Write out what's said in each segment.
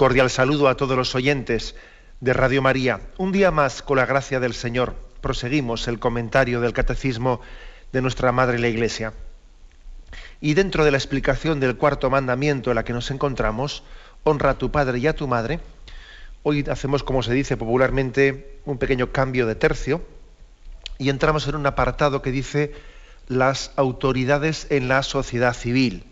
Cordial saludo a todos los oyentes de Radio María. Un día más, con la gracia del Señor, proseguimos el comentario del Catecismo de nuestra Madre la Iglesia. Y dentro de la explicación del cuarto mandamiento en la que nos encontramos, honra a tu padre y a tu madre, hoy hacemos, como se dice popularmente, un pequeño cambio de tercio y entramos en un apartado que dice las autoridades en la sociedad civil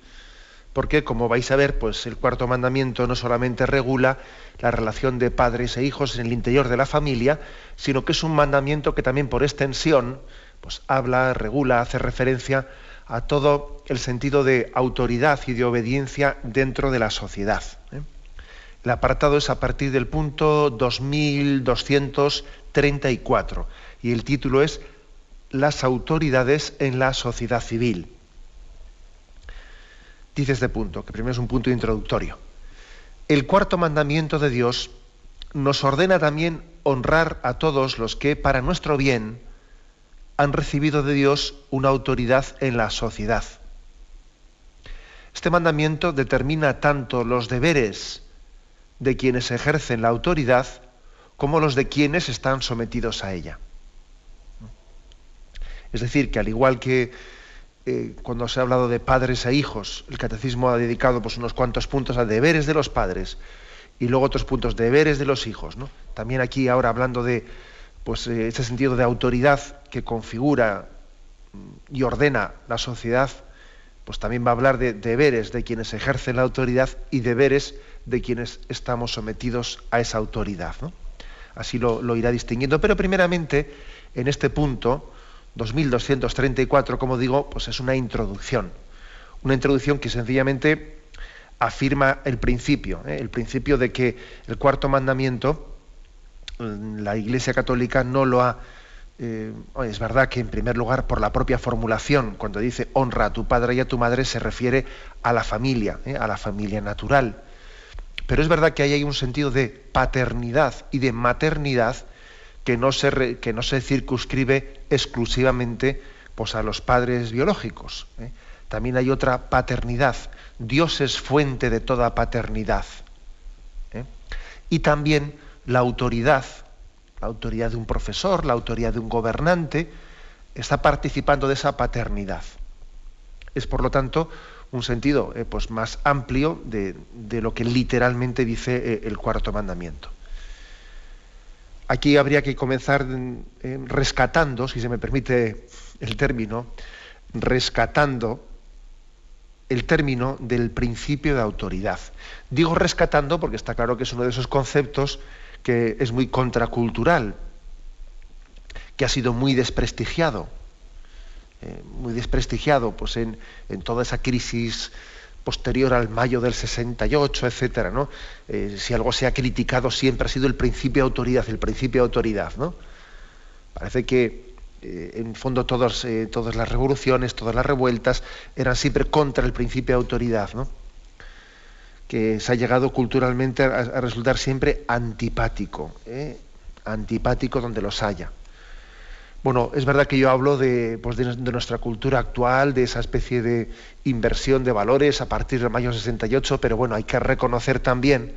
porque como vais a ver, pues el cuarto mandamiento no solamente regula la relación de padres e hijos en el interior de la familia, sino que es un mandamiento que también por extensión pues habla, regula, hace referencia a todo el sentido de autoridad y de obediencia dentro de la sociedad. ¿eh? El apartado es a partir del punto 2234 y el título es Las autoridades en la sociedad civil dice este punto, que primero es un punto introductorio. El cuarto mandamiento de Dios nos ordena también honrar a todos los que, para nuestro bien, han recibido de Dios una autoridad en la sociedad. Este mandamiento determina tanto los deberes de quienes ejercen la autoridad como los de quienes están sometidos a ella. Es decir, que al igual que eh, cuando se ha hablado de padres e hijos, el catecismo ha dedicado pues, unos cuantos puntos a deberes de los padres y luego otros puntos deberes de los hijos. ¿no? También aquí ahora hablando de pues, eh, ese sentido de autoridad que configura mm, y ordena la sociedad, pues también va a hablar de deberes de quienes ejercen la autoridad y deberes de quienes estamos sometidos a esa autoridad. Así lo, lo irá distinguiendo. Pero primeramente, en este punto, 2234, como digo, pues es una introducción. Una introducción que sencillamente afirma el principio, ¿eh? el principio de que el cuarto mandamiento, mm, la Iglesia Católica no lo ha... Eh, es verdad que en primer lugar por la propia formulación, cuando dice honra a tu padre y a tu madre, se refiere a la familia, ¿eh? a la familia natural. Pero es verdad que ahí hay un sentido de paternidad y de maternidad que no se, que no se circunscribe exclusivamente pues, a los padres biológicos. ¿eh? También hay otra paternidad. Dios es fuente de toda paternidad. ¿eh? Y también la autoridad, la autoridad de un profesor, la autoridad de un gobernante, está participando de esa paternidad. Es, por lo tanto, un sentido eh, pues más amplio de, de, lo que literalmente dice el cuarto mandamiento. Aquí habría que comenzar rescatando, si se me permite el término, rescatando el término del principio de autoridad. Digo rescatando porque está claro que es uno de esos conceptos que es muy contracultural, que ha sido muy desprestigiado, eh, muy desprestigiado pues en, en toda esa crisis posterior al mayo del 68, etcétera, ¿no? Eh, si algo se ha criticado siempre ha sido el principio de autoridad, el principio de autoridad, ¿no? Parece que eh, en fondo todas, eh, todas las revoluciones, todas las revueltas eran siempre contra el principio de autoridad, ¿no? Que se ha llegado culturalmente a, a resultar siempre antipático, antipático donde los haya. Bueno, es verdad que yo hablo pues, de, nuestra cultura actual, de esa especie de inversión de valores a partir del mayo 68, pero bueno, hay que reconocer también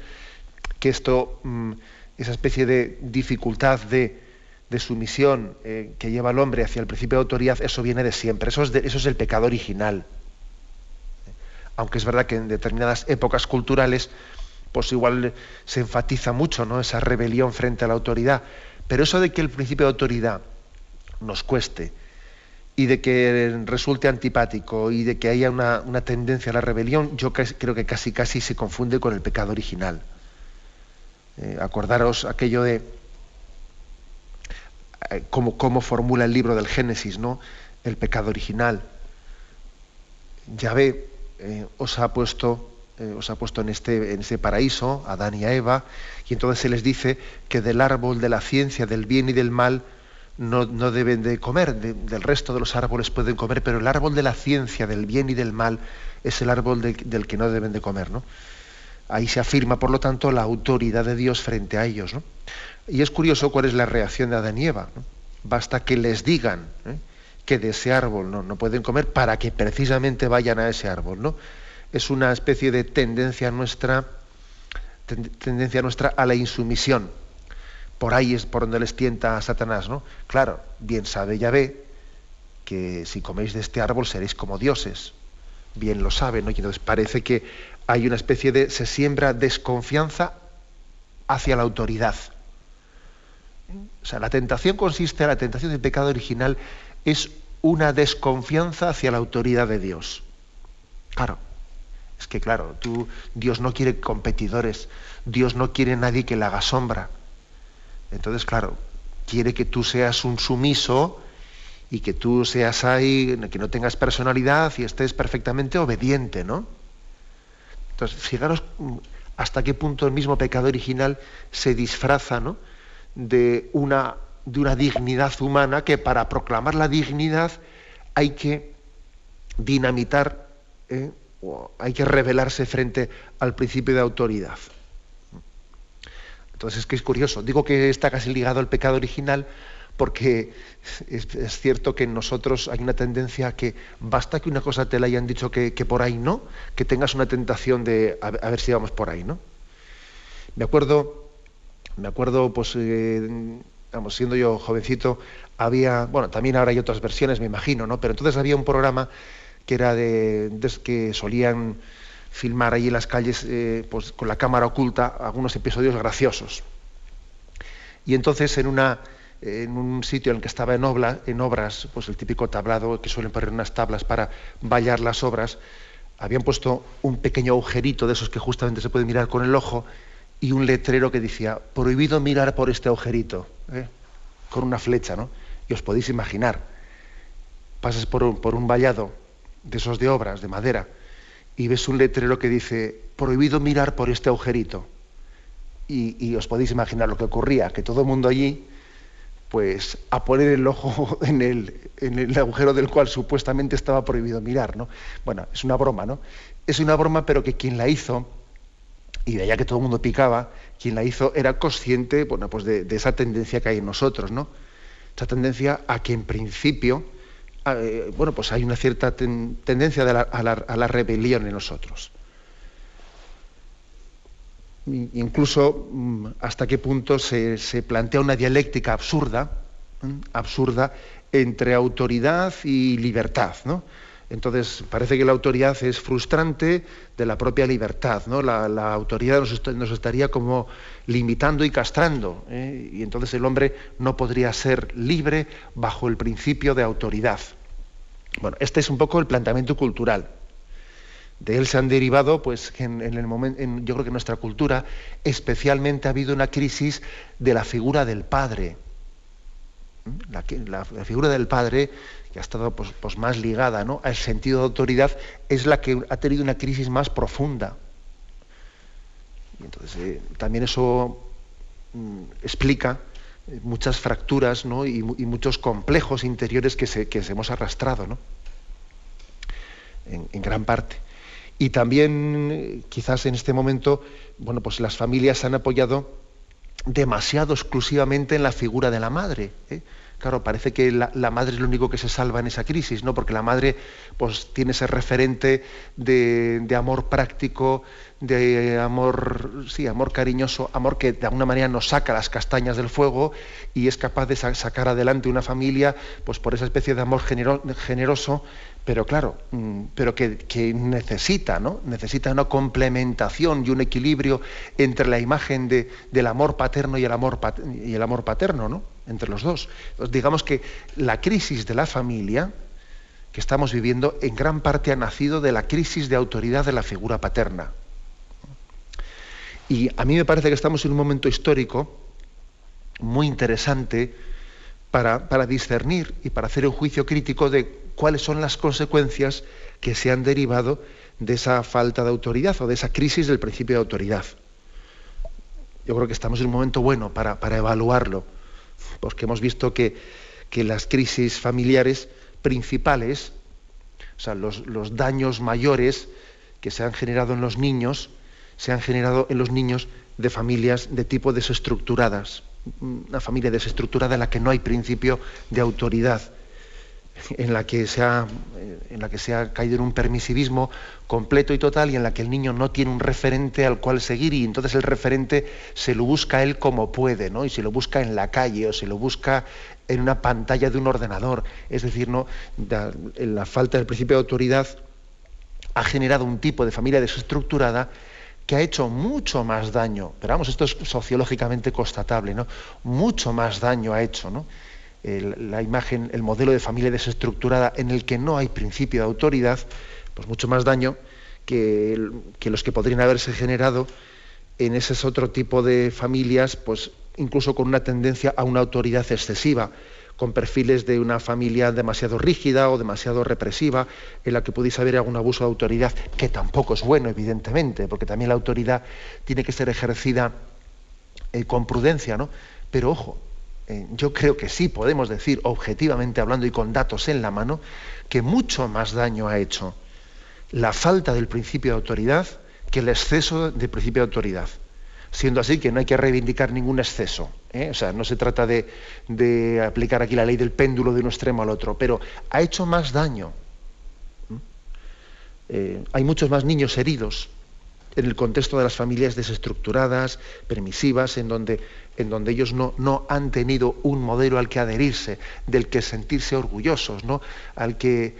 que esto, mm, esa especie de dificultad de, sumisión eh, que lleva el hombre hacia el principio de autoridad, eso viene de siempre, eso es, eso es el pecado original. Aunque es verdad que en determinadas épocas culturales, pues igual se enfatiza mucho ¿no? esa rebelión frente a la autoridad, pero eso de que el principio de autoridad nos cueste y de que resulte antipático y de que haya una, tendencia a la rebelión, yo creo que casi casi se confunde con el pecado original. Eh, acordaros aquello de eh, cómo, formula el libro del Génesis, ¿no? El pecado original. Yahvé eh, os ha puesto eh, os ha puesto en este, en ese paraíso, a Adán y a Eva, y entonces se les dice que del árbol de la ciencia, del bien y del mal, no, deben de comer, del resto de los árboles pueden comer, pero el árbol de la ciencia, del bien y del mal, es el árbol del que no deben de comer. ¿no? Ahí se afirma, por lo tanto, la autoridad de Dios frente a ellos. ¿no? Y es curioso cuál es la reacción de Adán y Eva. Basta que les digan ¿eh? que de ese árbol ¿no? no pueden comer para que precisamente vayan a ese árbol. ¿no? Es una especie de tendencia nuestra, tendencia nuestra a la insumisión por ahí es por donde les tienta a Satanás, ¿no? Claro, bien sabe Yahvé que si coméis de este árbol seréis como dioses. Bien lo sabe, ¿no? Y entonces parece que hay una especie de. se siembra desconfianza hacia la autoridad. O sea, la tentación consiste, la tentación del pecado original es una desconfianza hacia la autoridad de Dios. Claro, es que claro, tú, Dios no quiere competidores, Dios no quiere nadie que le haga sombra. Entonces, claro, quiere que tú seas un sumiso y que tú seas ahí, que no tengas personalidad y estés perfectamente obediente, ¿no? Entonces, fijaros hasta qué punto el mismo pecado original se disfraza, ¿no? De una, de una dignidad humana que para proclamar la dignidad hay que dinamitar, ¿eh? o hay que rebelarse frente al principio de autoridad. Entonces es que es curioso. Digo que está casi ligado al pecado original porque es, cierto que en nosotros hay una tendencia a que basta que una cosa te la hayan dicho que, por ahí no, que tengas una tentación de a, ver si vamos por ahí, ¿no? Me acuerdo, me acuerdo, pues, eh, siendo yo jovencito, había, bueno, también ahora hay otras versiones, me imagino, ¿no? Pero entonces había un programa que era de que solían filmar ahí en las calles eh, pues, con la cámara oculta algunos episodios graciosos. Y entonces en, una, en un sitio en el que estaba en, en obras, pues el típico tablado que suelen poner unas tablas para vallar las obras, habían puesto un pequeño agujerito de esos que justamente se puede mirar con el ojo y un letrero que decía, prohibido mirar por este agujerito, ¿eh? con una flecha, ¿no? Y os podéis imaginar, pasas por un, por un vallado de esos de obras, de madera, y ves un letrero que dice, prohibido mirar por este agujerito. Y, os podéis imaginar lo que ocurría, que todo el mundo allí, pues a poner el ojo en el, en el agujero del cual supuestamente estaba prohibido mirar, ¿no? Bueno, es una broma, ¿no? Es una broma, pero que quien la hizo, y de allá que todo el mundo picaba, quien la hizo era consciente, bueno, pues de, esa tendencia que hay en nosotros, ¿no? Esa tendencia a que en principio, eh, bueno, pues hay una cierta tendencia a, la, rebelión en nosotros. Incluso mm, hasta qué punto se, plantea una dialéctica absurda, absurda entre autoridad y libertad, ¿no? Entonces, parece que la autoridad es frustrante de la propia libertad, ¿no? La, autoridad nos, estaría como limitando y castrando, ¿eh? y entonces el hombre no podría ser libre bajo el principio de autoridad. Bueno, este es un poco el planteamiento cultural. De él se han derivado, pues, en, el momento, yo creo que en nuestra cultura, especialmente ha habido una crisis de la figura del padre. ¿Mm? La, figura del padre que ha estado pues, pues, más ligada ¿no? al sentido de autoridad, es la que ha tenido una crisis más profunda. Y entonces eh, también eso mm, explica eh, muchas fracturas ¿no? y, muchos complejos interiores que se, que hemos arrastrado, ¿no? en, gran parte. Y también, eh, quizás en este momento, bueno, pues las familias se han apoyado demasiado exclusivamente en la figura de la madre. Claro, parece que la, madre es lo único que se salva en esa crisis, ¿no? Porque la madre pues, tiene ese referente de, amor práctico, de amor, sí, amor cariñoso, amor que de alguna manera nos saca las castañas del fuego y es capaz de sacar adelante una familia pues, por esa especie de amor generoso pero claro, mm, pero que, necesita, ¿no? Necesita una complementación y un equilibrio entre la imagen del amor paterno y el amor, paterno, ¿no? Entre los dos. Digamos que la crisis de la familia que estamos viviendo en gran parte ha nacido de la crisis de autoridad de la figura paterna. Y a mí me parece que estamos en un momento histórico muy interesante para, para discernir y para hacer un juicio crítico de cuáles son las consecuencias que se han derivado de esa falta de autoridad o de esa crisis del principio de autoridad. Yo creo que estamos en un momento bueno para, evaluarlo, porque hemos visto que, las crisis familiares principales, o sea, los, los daños mayores que se han generado en los niños, se han generado en los niños de familias de tipo desestructuradas, una familia desestructurada en la que no hay principio de autoridad, en la que se ha, en la que se ha caído en un permisivismo completo y total y en la que el niño no tiene un referente al cual seguir y entonces el referente se lo busca él como puede, ¿no? Y se lo busca en la calle o se lo busca en una pantalla de un ordenador. Es decir, ¿no? la falta del principio de autoridad ha generado un tipo de familia desestructurada que ha hecho mucho más daño, pero vamos, esto es sociológicamente constatable, ¿no? Mucho más daño ha hecho, ¿no? La imagen, el modelo de familia desestructurada en el que no hay principio de autoridad, pues mucho más daño que, los que podrían haberse generado en ese otro tipo de familias, pues incluso con una tendencia a una autoridad excesiva, con perfiles de una familia demasiado rígida o demasiado represiva, en la que pudiese haber algún abuso de autoridad, que tampoco es bueno, evidentemente, porque también la autoridad tiene que ser ejercida eh, con prudencia, ¿no? Pero ojo, eh, yo creo que sí podemos decir, objetivamente hablando y con datos en la mano, que mucho más daño ha hecho la falta del principio de autoridad que el exceso del principio de autoridad siendo así que no hay que reivindicar ningún exceso. ¿eh? O sea, no se trata de, aplicar aquí la ley del péndulo de un extremo al otro, pero ha hecho más daño. Eh, hay muchos más niños heridos en el contexto de las familias desestructuradas, permisivas, en donde, en donde ellos no, no, han tenido un modelo al que adherirse, del que sentirse orgullosos, ¿no? al que,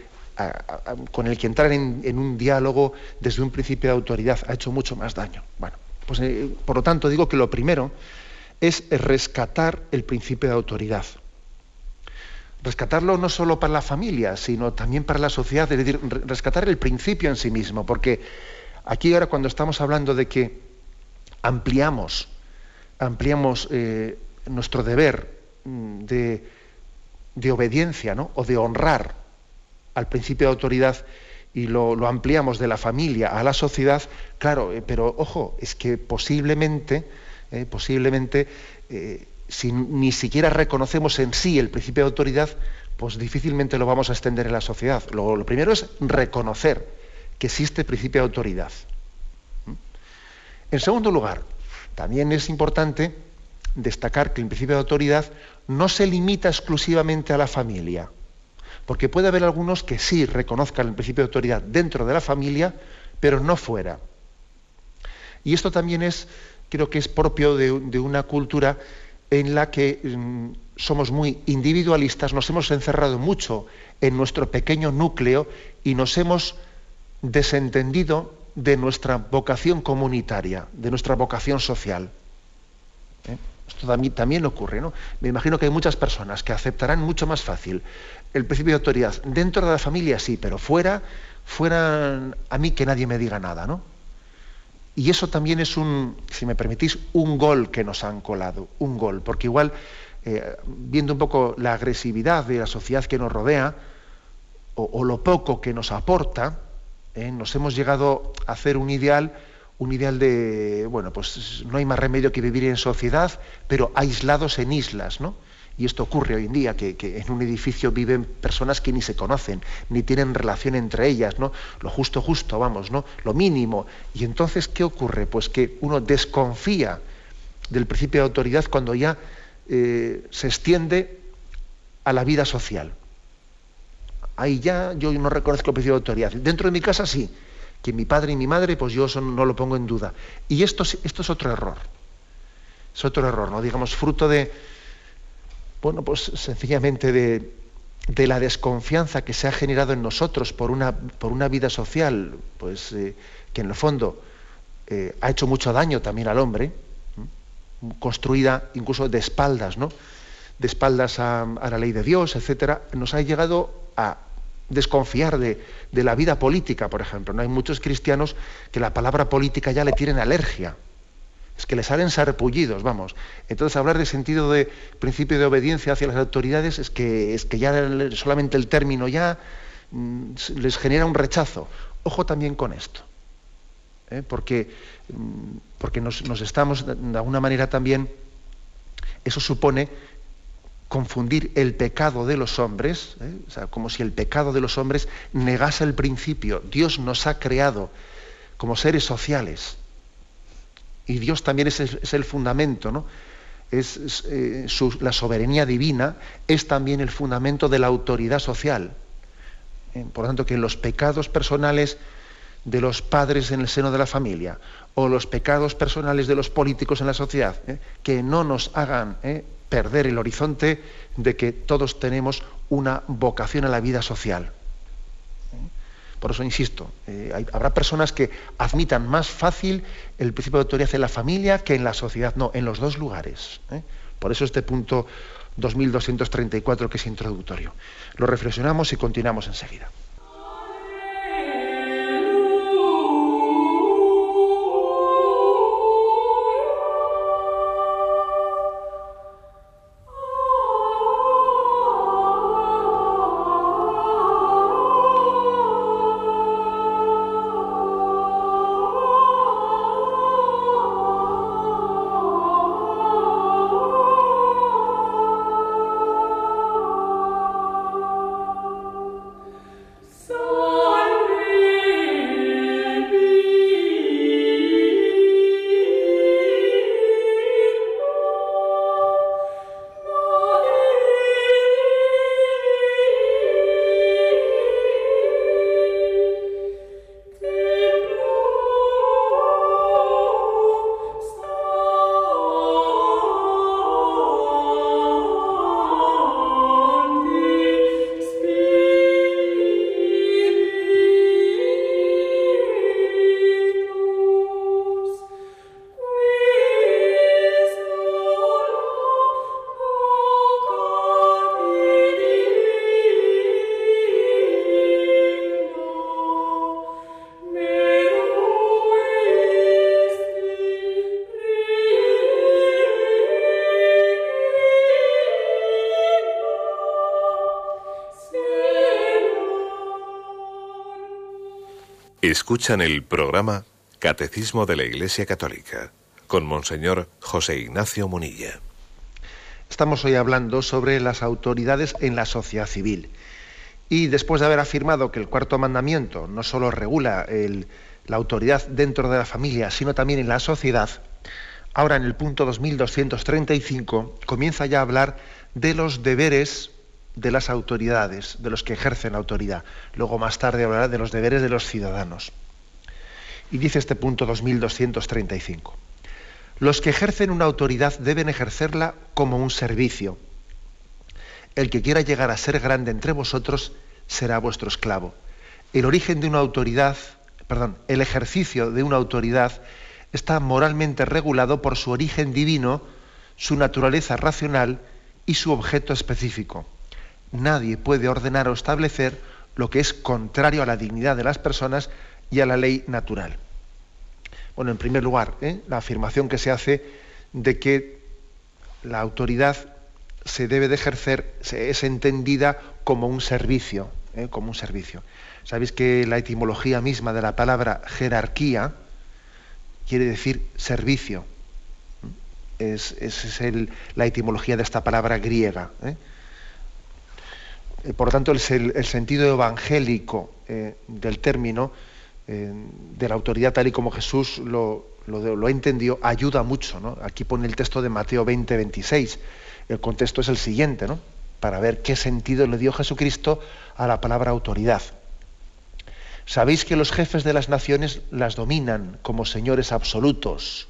con el que entrar en, en un diálogo desde un principio de autoridad ha hecho mucho más daño. Bueno, pues, eh, por lo tanto, digo que lo primero es rescatar el principio de autoridad. Rescatarlo no solo para la familia, sino también para la sociedad, es decir, rescatar el principio en sí mismo, porque aquí ahora cuando estamos hablando de que ampliamos, ampliamos eh, nuestro deber mm, de, obediencia ¿no? o de honrar al principio de autoridad y lo, ampliamos de la familia a la sociedad, claro, eh, pero ojo, es que posiblemente, eh, posiblemente, si ni siquiera reconocemos en sí el principio de autoridad, pues difícilmente lo vamos a extender en la sociedad. Lo primero es reconocer que existe el principio de autoridad. ¿Mm? En segundo lugar, también es importante destacar que el principio de autoridad no se limita exclusivamente a la familia. Porque puede haber algunos que sí reconozcan el principio de autoridad dentro de la familia, pero no fuera. Y esto también es, creo que es propio de, una cultura en la que mm, somos muy individualistas, nos hemos encerrado mucho en nuestro pequeño núcleo y nos hemos desentendido de nuestra vocación comunitaria, de nuestra vocación social. ¿Eh? Esto también, ocurre, ¿no? Me imagino que hay muchas personas que aceptarán mucho más fácil el principio de autoridad. Dentro de la familia sí, pero fuera, fuera a mí que nadie me diga nada, ¿no? Y eso también es un, si me permitís, un gol que nos han colado, un gol, porque igual, eh, viendo un poco la agresividad de la sociedad que nos rodea, o, lo poco que nos aporta, eh, nos hemos llegado a hacer un ideal, un ideal de, bueno, pues no hay más remedio que vivir en sociedad, pero aislados en islas, ¿no? Y esto ocurre hoy en día, que, en un edificio viven personas que ni se conocen, ni tienen relación entre ellas, ¿no? Lo justo, justo, vamos, ¿no? Lo mínimo. Y entonces, ¿qué ocurre? Pues que uno desconfía del principio de autoridad cuando ya eh, se extiende a la vida social. Ahí ya yo no reconozco el principio de autoridad. Dentro de mi casa sí, que mi padre y mi madre, pues yo eso no lo pongo en duda. Y esto, esto es otro error. Es otro error, ¿no? Digamos, fruto de, bueno, pues sencillamente de, la desconfianza que se ha generado en nosotros por una, vida social, pues eh, que en el fondo eh, ha hecho mucho daño también al hombre, construida incluso de espaldas, ¿no? De espaldas a, la ley de Dios, etcétera, nos ha llegado a desconfiar de, de, la vida política, por ejemplo. ¿no? Hay muchos cristianos que la palabra política ya le tienen alergia es que les salen sarpullidos, vamos. Entonces hablar de sentido de principio de obediencia hacia las autoridades es que, es que ya solamente el término ya mm, les genera un rechazo. Ojo también con esto, ¿eh? porque, mm, porque nos, estamos, de alguna manera también, eso supone confundir el pecado de los hombres, ¿eh? o sea, como si el pecado de los hombres negase el principio. Dios nos ha creado como seres sociales y Dios también es el, fundamento, ¿no? Es, eh, la soberanía divina es también el fundamento de la autoridad social. Eh, por lo tanto, que los pecados personales de los padres en el seno de la familia o los pecados personales de los políticos en la sociedad, que no nos hagan perder el horizonte de que todos tenemos una vocación a la vida social. Por eso insisto, eh, habrá personas que admitan más fácil el principio de autoridad en la familia que en la sociedad. No, en los dos lugares. ¿eh? Por eso este punto 2234 que es introductorio. Lo reflexionamos y continuamos enseguida. Escuchan el programa Catecismo de la Iglesia Católica con Monseñor José Ignacio Munilla. Estamos hoy hablando sobre las autoridades en la sociedad civil. Y después de haber afirmado que el cuarto mandamiento no solo regula la autoridad dentro de la familia, sino también en la sociedad, ahora en el punto 2235 comienza ya a hablar de los deberes de las autoridades, de los que ejercen autoridad. Luego más tarde hablará de los deberes de los ciudadanos. Y dice este punto 2235. Los que ejercen una autoridad deben ejercerla como un servicio. El que quiera llegar a ser grande entre vosotros será vuestro esclavo. El origen de una autoridad, perdón, el ejercicio de una autoridad está moralmente regulado por su origen divino, su naturaleza racional y su objeto específico nadie puede ordenar o establecer lo que es contrario a la dignidad de las personas y a la ley natural. Bueno, en primer lugar, ¿eh? la afirmación que se hace de que la autoridad se debe de ejercer, es entendida como un servicio, ¿eh? como un servicio. Sabéis que la etimología misma de la palabra jerarquía quiere decir servicio. Es, es, la etimología de esta palabra griega. ¿eh? Eh, por lo tanto, el, sentido evangélico eh, del término, eh, de la autoridad tal y como Jesús lo, entendió, ayuda mucho. Aquí pone el texto de Mateo 20, 26. El contexto es el siguiente, ¿no? para ver qué sentido le dio Jesucristo a la palabra autoridad. Sabéis que los jefes de las naciones las dominan como señores absolutos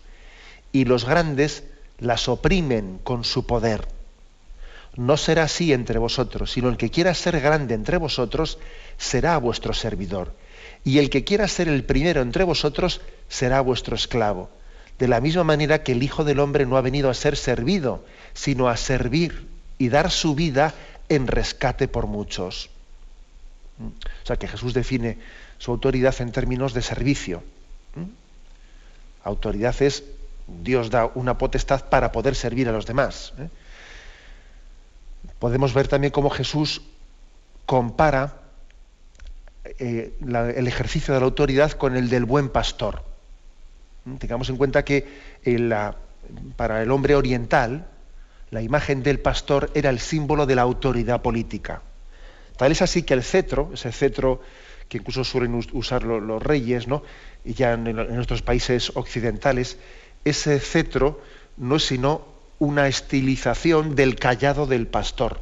y los grandes las oprimen con su poder no será así entre vosotros, sino el que quiera ser grande entre vosotros será vuestro servidor. Y el que quiera ser el primero entre vosotros será vuestro esclavo. De la misma manera que el Hijo del Hombre no ha venido a ser servido, sino a servir y dar su vida en rescate por muchos. O sea que Jesús define su autoridad en términos de servicio. Autoridad es Dios da una potestad para poder servir a los demás. ¿eh? Podemos ver también cómo Jesús compara eh, el ejercicio de la autoridad con el del buen pastor. ¿Mm? Tengamos en cuenta que para el hombre oriental, la imagen del pastor era el símbolo de la autoridad política. Tal es así que el cetro, ese cetro que incluso suelen usar los, reyes, ¿no? y ya en, nuestros países occidentales, ese cetro no es sino una estilización del callado del pastor.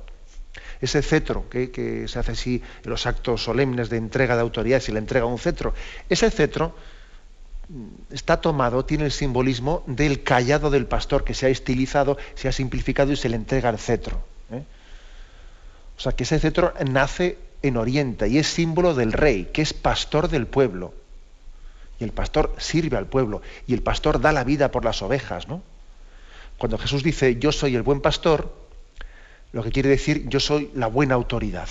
Ese cetro que, se hace así en los actos solemnes de entrega de autoridad, si le entrega un cetro, ese cetro mm, está tomado, tiene el simbolismo del callado del pastor que se ha estilizado, se ha simplificado y se le entrega al cetro. ¿eh? O sea que ese cetro nace en Oriente y es símbolo del rey, que es pastor del pueblo. Y el pastor sirve al pueblo y el pastor da la vida por las ovejas, ¿no? Cuando Jesús dice yo soy el buen pastor, lo que quiere decir yo soy la buena autoridad.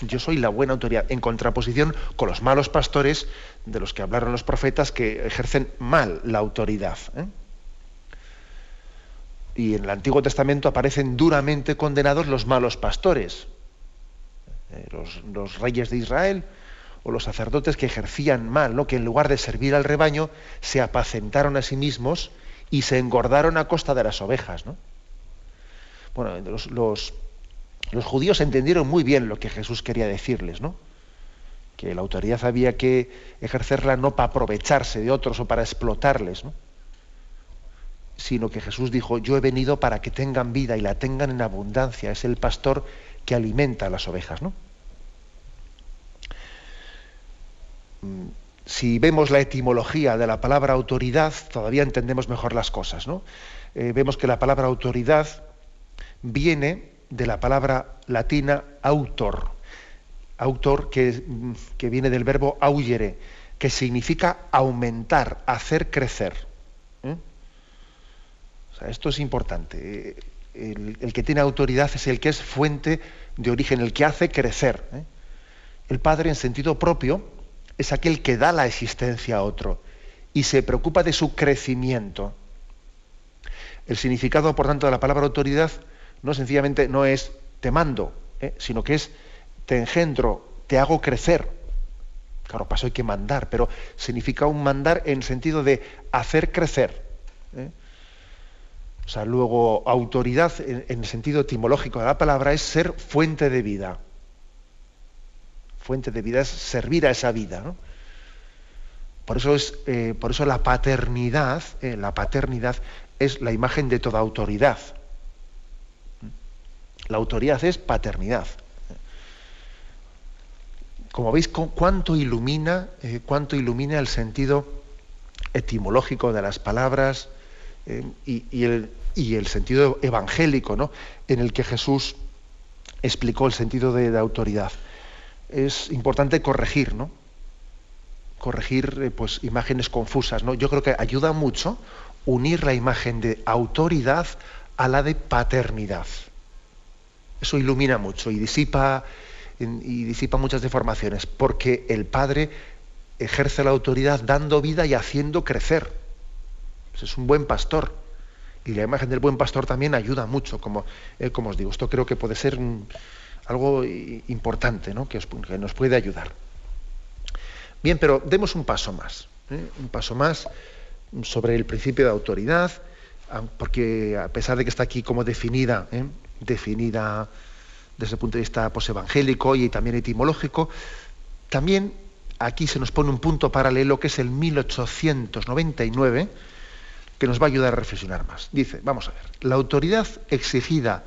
Yo soy la buena autoridad, en contraposición con los malos pastores de los que hablaron los profetas que ejercen mal la autoridad. ¿eh? y en el Antiguo Testamento aparecen duramente condenados los malos pastores, eh, los, reyes de Israel o los sacerdotes que ejercían mal, ¿no? que en lugar de servir al rebaño se apacentaron a sí mismos y se engordaron a costa de las ovejas. ¿no? Bueno, los, judíos entendieron muy bien lo que Jesús quería decirles, ¿no? que la autoridad había que ejercerla no para aprovecharse de otros o para explotarles, ¿no? sino que Jesús dijo, yo he venido para que tengan vida y la tengan en abundancia. Es el pastor que alimenta a las ovejas. ¿no? Mm, si vemos la etimología de la palabra autoridad, todavía entendemos mejor las cosas. ¿no? Eh, vemos que la palabra autoridad viene de la palabra latina autor, autor que, mm, viene del verbo auyere, que significa aumentar, hacer crecer esto es importante. El, que tiene autoridad es el que es fuente de origen, el que hace crecer. ¿eh? El padre, en sentido propio, es aquel que da la existencia a otro y se preocupa de su crecimiento. El significado, por tanto, de la palabra autoridad no sencillamente no es te mando, ¿eh? sino que es te engendro, te hago crecer. Claro, paso hay que mandar, pero significa un mandar en sentido de hacer crecer. ¿eh? O sea, luego autoridad en, el sentido etimológico de la palabra es ser fuente de vida. Fuente de vida es servir a esa vida. Por eso es, eh, por eso la paternidad, eh, la paternidad es la imagen de toda autoridad. La autoridad es paternidad. Como veis, cuánto ilumina, eh, cuánto ilumina el sentido etimológico de las palabras, y, el, sentido evangélico ¿no? en el que Jesús explicó el sentido de, autoridad. Es importante corregir, ¿no? Corregir eh, pues, imágenes confusas. ¿no? Yo creo que ayuda mucho unir la imagen de autoridad a la de paternidad. Eso ilumina mucho y disipa, y disipa muchas deformaciones, porque el Padre ejerce la autoridad dando vida y haciendo crecer. Pues es un buen pastor. Y la imagen del buen pastor también ayuda mucho, como, eh, como os digo. Esto creo que puede ser algo importante, ¿no? que, nos puede ayudar. Bien, pero demos un paso más. ¿eh? Un paso más sobre el principio de autoridad, porque a pesar de que está aquí como definida, ¿eh? definida desde el punto de vista posevangélico y también etimológico, también aquí se nos pone un punto paralelo que es el 1899 que nos va a ayudar a reflexionar más. Dice, vamos a ver, la autoridad exigida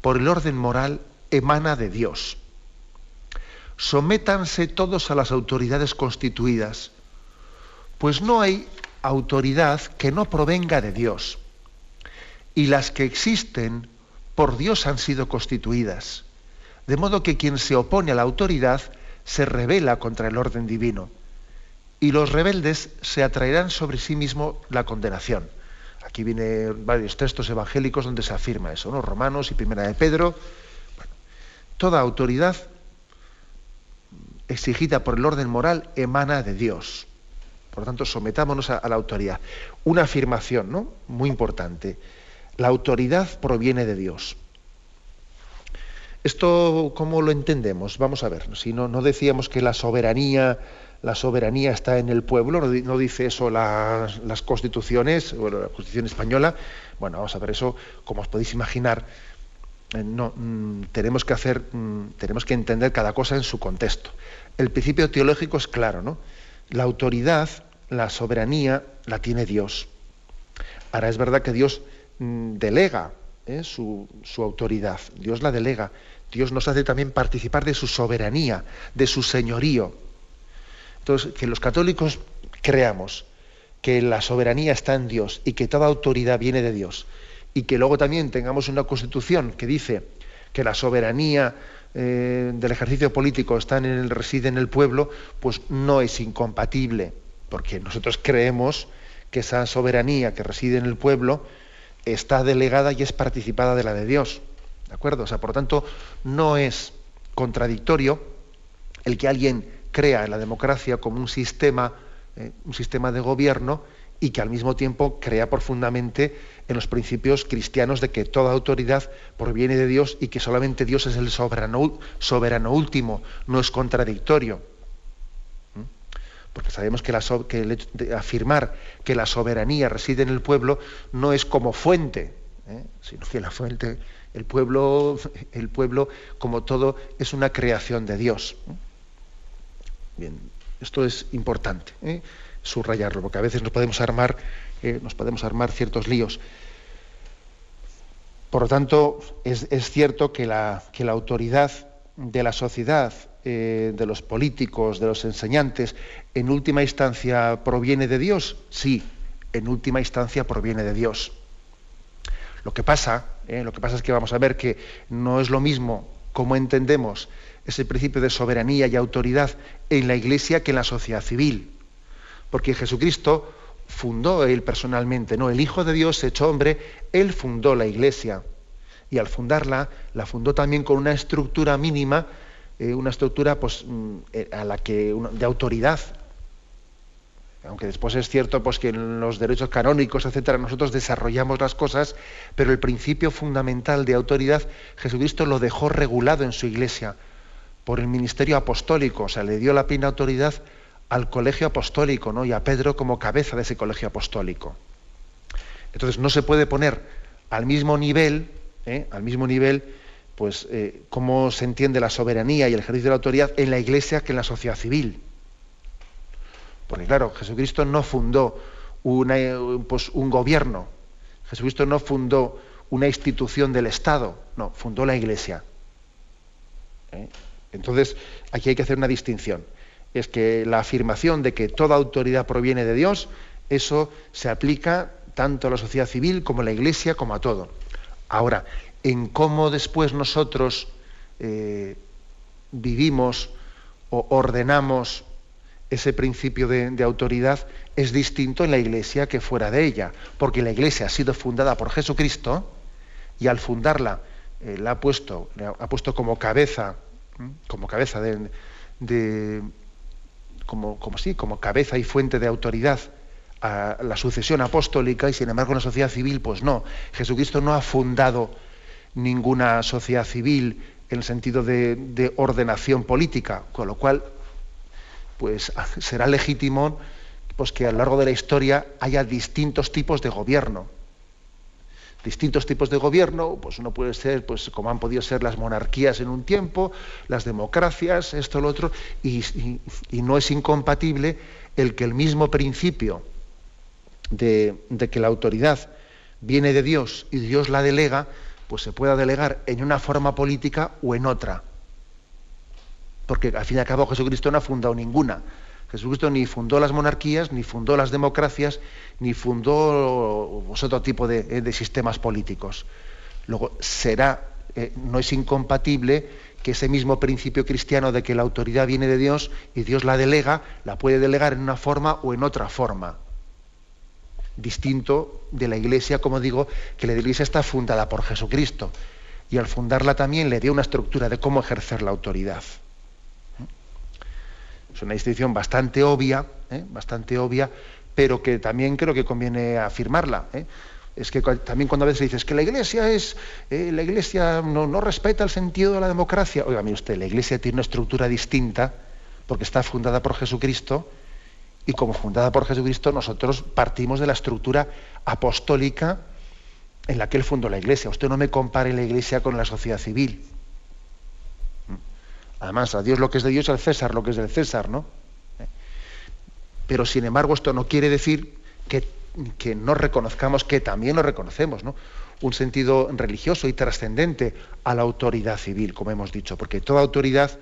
por el orden moral emana de Dios. Sométanse todos a las autoridades constituidas, pues no hay autoridad que no provenga de Dios. Y las que existen por Dios han sido constituidas. De modo que quien se opone a la autoridad se revela contra el orden divino y los rebeldes se atraerán sobre sí mismo la condenación. Aquí vienen varios textos evangélicos donde se afirma eso, ¿no? Romanos y Primera de Pedro. Toda autoridad exigida por el orden moral emana de Dios. Por lo tanto, sometámonos a, la autoridad. Una afirmación ¿no? muy importante. La autoridad proviene de Dios. ¿Esto cómo lo entendemos? Vamos a ver, si no, decíamos que la soberanía, la soberanía está en el pueblo, no, dice eso las, constituciones, bueno, la Constitución española. Bueno, vamos a ver, eso, como os podéis imaginar, no, mm, tenemos que hacer, mm, tenemos que entender cada cosa en su contexto. El principio teológico es claro, ¿no? La autoridad, la soberanía, la tiene Dios. Ahora es verdad que Dios mm, delega ¿eh? su, su autoridad, Dios la delega Dios nos hace también participar de su soberanía, de su señorío. Entonces, que los católicos creamos que la soberanía está en Dios y que toda autoridad viene de Dios. Y que luego también tengamos una constitución que dice que la soberanía eh, del ejercicio político está en el, reside en el pueblo, pues no es incompatible, porque nosotros creemos que esa soberanía que reside en el pueblo está delegada y es participada de la de Dios. ¿De acuerdo? O sea, por lo tanto, no es contradictorio el que alguien crea en la democracia como un sistema, eh, un sistema de gobierno y que al mismo tiempo crea profundamente en los principios cristianos de que toda autoridad proviene de Dios y que solamente Dios es el soberano, soberano último, no es contradictorio. ¿Mm? Porque sabemos que, de afirmar que la soberanía reside en el pueblo no es como fuente, ¿eh? sino que la fuente el pueblo, el pueblo, como todo, es una creación de Dios. Bien, esto es importante, ¿eh? Subrayarlo, porque a veces nos podemos armar, eh, nos podemos armar ciertos líos. Por lo tanto, es, cierto que la, autoridad de la sociedad, eh, de los políticos, de los enseñantes, en última instancia proviene de Dios. Sí, en última instancia proviene de Dios. Lo que pasa, ¿eh? lo que pasa es que vamos a ver que no es lo mismo como entendemos ese principio de soberanía y autoridad en la Iglesia que en la sociedad civil. Porque Jesucristo fundó él personalmente, ¿no? El Hijo de Dios hecho hombre, él fundó la Iglesia. Y al fundarla, la fundó también con una estructura mínima, eh, una estructura pues, mm, eh, a la que, de autoridad, aunque después es cierto pues, que en los derechos canónicos, etcétera, nosotros desarrollamos las cosas, pero el principio fundamental de autoridad, Jesucristo lo dejó regulado en su iglesia por el ministerio apostólico, o sea, le dio la plena autoridad al colegio apostólico ¿no? y a Pedro como cabeza de ese colegio apostólico. Entonces no se puede poner al mismo nivel, ¿eh? al mismo nivel, pues eh, cómo se entiende la soberanía y el ejercicio de la autoridad en la iglesia que en la sociedad civil. Porque claro, Jesucristo no fundó pues, un gobierno, Jesucristo no fundó una institución del Estado, no, fundó la Iglesia. ¿Eh? Entonces, aquí hay que hacer una distinción. Es que la afirmación de que toda autoridad proviene de Dios, eso se aplica tanto a la sociedad civil como a la Iglesia, como a todo. Ahora, en cómo después nosotros eh, vivimos o ordenamos ese principio de, autoridad es distinto en la iglesia que fuera de ella, porque la iglesia ha sido fundada por Jesucristo y al fundarla eh, la ha puesto, ha puesto como cabeza, como cabeza de, como, como sí, como cabeza y fuente de autoridad a la sucesión apostólica y sin embargo en la sociedad civil, pues no. Jesucristo no ha fundado ninguna sociedad civil en el sentido de, de ordenación política, con lo cual pues será legítimo pues, que a lo largo de la historia haya distintos tipos de gobierno. Distintos tipos de gobierno, pues uno puede ser, pues como han podido ser las monarquías en un tiempo, las democracias, esto, lo otro, y, no es incompatible el que el mismo principio de, de que la autoridad viene de Dios y Dios la delega, pues se pueda delegar en una forma política o en otra porque al fin y al cabo Jesucristo no ha fundado ninguna. Jesucristo ni fundó las monarquías, ni fundó las democracias, ni fundó otro tipo de, sistemas políticos. Luego, será, eh, no es incompatible que ese mismo principio cristiano de que la autoridad viene de Dios y Dios la delega, la puede delegar en una forma o en otra forma. Distinto de la Iglesia, como digo, que la Iglesia está fundada por Jesucristo y al fundarla también le dio una estructura de cómo ejercer la autoridad. Es una distinción bastante obvia, ¿eh? bastante obvia, pero que también creo que conviene afirmarla. ¿eh? Es que también cuando a veces dices que la Iglesia es, eh, la Iglesia no, respeta el sentido de la democracia. Oiga, mire usted, la Iglesia tiene una estructura distinta porque está fundada por Jesucristo y como fundada por Jesucristo nosotros partimos de la estructura apostólica en la que él fundó la Iglesia. Usted no me compare la Iglesia con la sociedad civil. Además, a Dios lo que es de Dios, al César lo que es del César, ¿no? Pero sin embargo, esto no quiere decir que, no reconozcamos, que también lo reconocemos, ¿no? Un sentido religioso y trascendente a la autoridad civil, como hemos dicho, porque toda autoridad,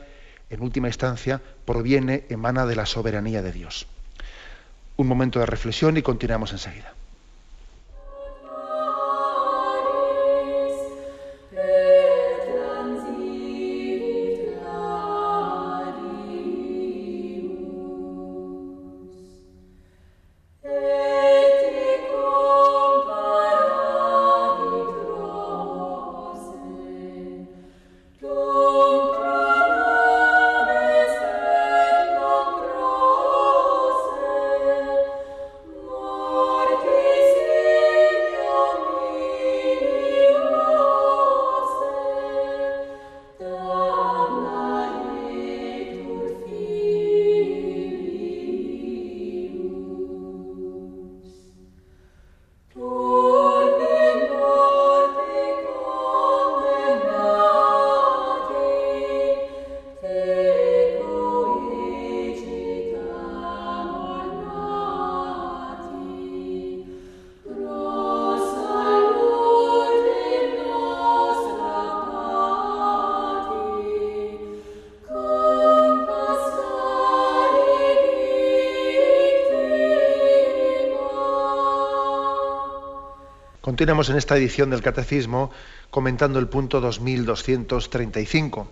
en última instancia, proviene, emana de la soberanía de Dios. Un momento de reflexión y continuamos enseguida. Continuamos en esta edición del Catecismo comentando el punto 2235.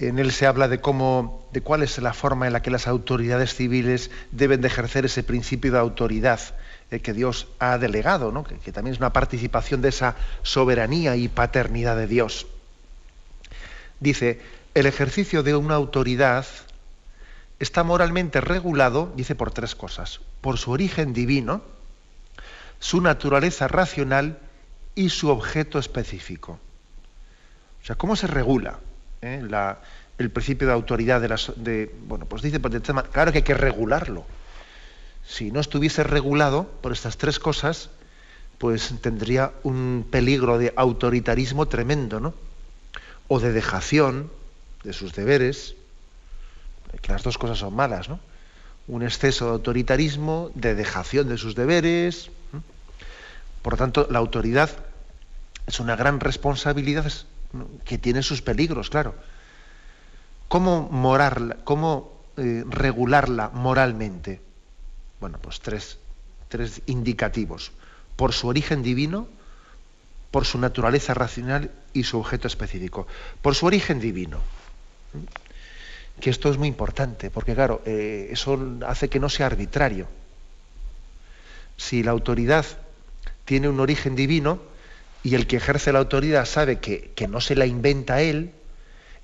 En él se habla de cómo, de cuál es la forma en la que las autoridades civiles deben de ejercer ese principio de autoridad eh, que Dios ha delegado, ¿no? que, que también es una participación de esa soberanía y paternidad de Dios. Dice, el ejercicio de una autoridad está moralmente regulado, dice, por tres cosas. Por su origen divino, su naturaleza racional y su objeto específico. O sea, ¿cómo se regula eh, el principio de autoridad de las... De, bueno, pues dice, pues, claro que hay que regularlo. Si no estuviese regulado por estas tres cosas, pues tendría un peligro de autoritarismo tremendo, ¿no? O de dejación de sus deberes, que las dos cosas son malas, ¿no? Un exceso de autoritarismo, de dejación de sus deberes, por lo tanto, la autoridad es una gran responsabilidad que tiene sus peligros, claro. ¿Cómo morarla, cómo eh, regularla moralmente? Bueno, pues tres, tres indicativos. Por su origen divino, por su naturaleza racional y su objeto específico. Por su origen divino. Que esto es muy importante, porque claro, eh, eso hace que no sea arbitrario. Si la autoridad tiene un origen divino y el que ejerce la autoridad sabe que, no se la inventa él,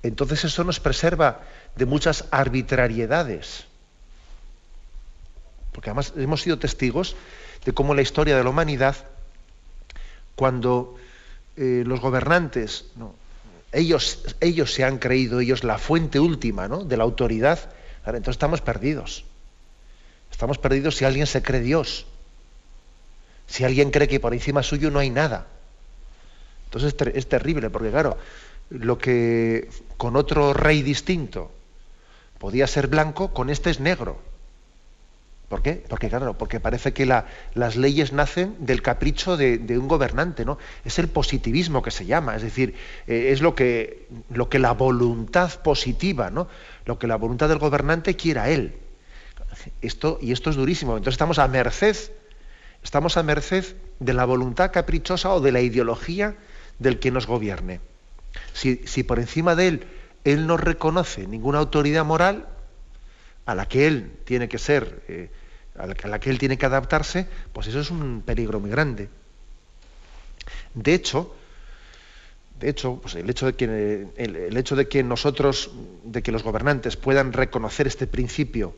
entonces eso nos preserva de muchas arbitrariedades. Porque además hemos sido testigos de cómo la historia de la humanidad, cuando eh, los gobernantes, ellos, ellos se han creído, ellos la fuente última de la autoridad, entonces estamos perdidos. Estamos perdidos si alguien se cree Dios. Si alguien cree que por encima suyo no hay nada. Entonces es terrible, porque claro, lo que con otro rey distinto podía ser blanco, con este es negro. ¿Por qué? Porque claro, porque parece que las leyes nacen del capricho de, un gobernante, ¿no? Es el positivismo que se llama, es decir, eh, es lo que, lo que la voluntad positiva, ¿no? Lo que la voluntad del gobernante quiera él. Esto, y esto es durísimo. Entonces estamos a merced Estamos a merced de la voluntad caprichosa o de la ideología del que nos gobierne. Si, por encima de él él no reconoce ninguna autoridad moral a la que él tiene que ser, eh, a, la, que él tiene que adaptarse, pues eso es un peligro muy grande. De hecho, de hecho, pues el hecho de que el, hecho de que nosotros, de que los gobernantes puedan reconocer este principio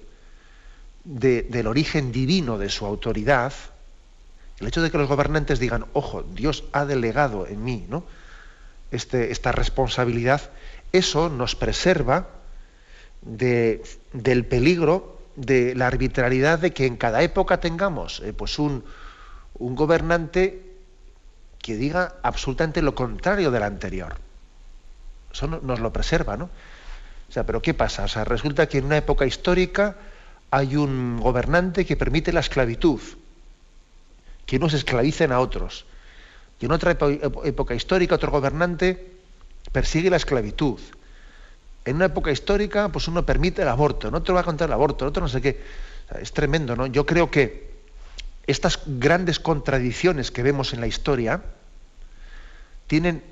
del origen divino de su autoridad, El hecho de que los gobernantes digan, ojo, Dios ha delegado en mí ¿no? Este, esta responsabilidad, eso nos preserva del peligro de la arbitrariedad de que en cada época tengamos eh, pues un, gobernante que diga absolutamente lo contrario del anterior. Eso nos lo preserva, ¿no? O sea, pero ¿qué pasa? O sea, resulta que en una época histórica hay un gobernante que permite la esclavitud, que no se esclavicen a otros. Y en otra época histórica otro gobernante persigue la esclavitud. En una época histórica, pues uno permite el aborto, no te va a contar el aborto, el otro no sé qué. es tremendo, ¿no? Yo creo que estas grandes contradicciones que vemos en la historia tienen,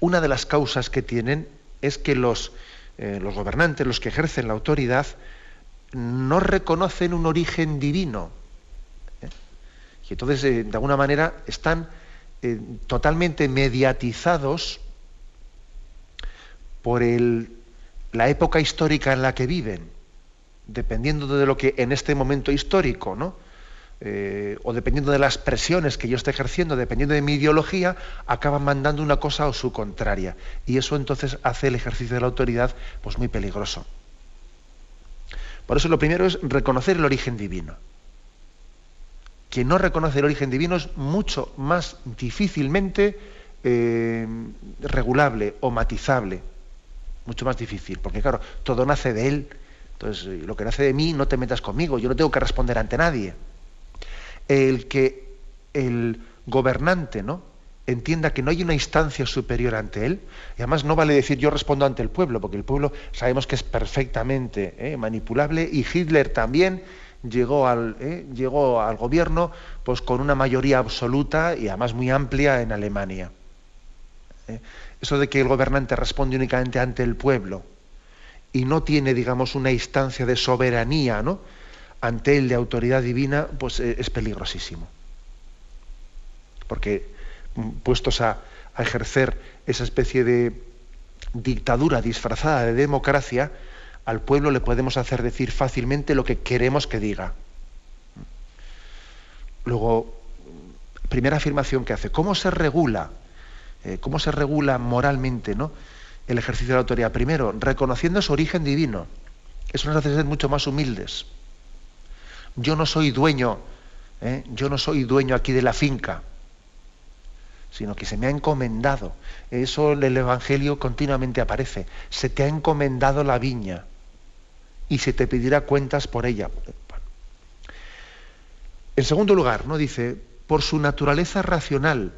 una de las causas que tienen es que los, eh, los gobernantes, los que ejercen la autoridad, no reconocen un origen divino. ¿eh? Y entonces, eh, de alguna manera, están totalmente mediatizados por la época histórica en la que viven, dependiendo de lo que en este momento histórico, ¿no? o dependiendo de las presiones que yo esté ejerciendo, dependiendo de mi ideología, acaban mandando una cosa o su contraria. Y eso entonces hace el ejercicio de la autoridad pues, muy peligroso. Por eso lo primero es reconocer el origen divino. Quien no reconoce el origen divino es mucho más difícilmente eh, regulable o matizable. Mucho más difícil, porque claro, todo nace de él. Entonces, lo que nace de mí, no te metas conmigo, yo no tengo que responder ante nadie. El que el gobernante, ¿no? entienda que no hay una instancia superior ante él, y además no vale decir yo respondo ante el pueblo, porque el pueblo sabemos que es perfectamente eh, manipulable, y Hitler también llegó al, eh, llegó al gobierno pues, con una mayoría absoluta y además muy amplia en Alemania. Eh, eso de que el gobernante responde únicamente ante el pueblo y no tiene, digamos, una instancia de soberanía ¿no? ante él de autoridad divina, pues es peligrosísimo. Porque puestos a, ejercer esa especie de dictadura disfrazada de democracia, al pueblo le podemos hacer decir fácilmente lo que queremos que diga. Luego, primera afirmación que hace, ¿cómo se regula? Eh, ¿Cómo se regula moralmente ¿no? el ejercicio de la autoridad? Primero, reconociendo su origen divino. Eso nos hace ser mucho más humildes. Yo no soy dueño, ¿eh? yo no soy dueño aquí de la finca sino que se me ha encomendado. Eso en el Evangelio continuamente aparece. Se te ha encomendado la viña y se te pedirá cuentas por ella. En segundo lugar, ¿no? dice, por su naturaleza racional.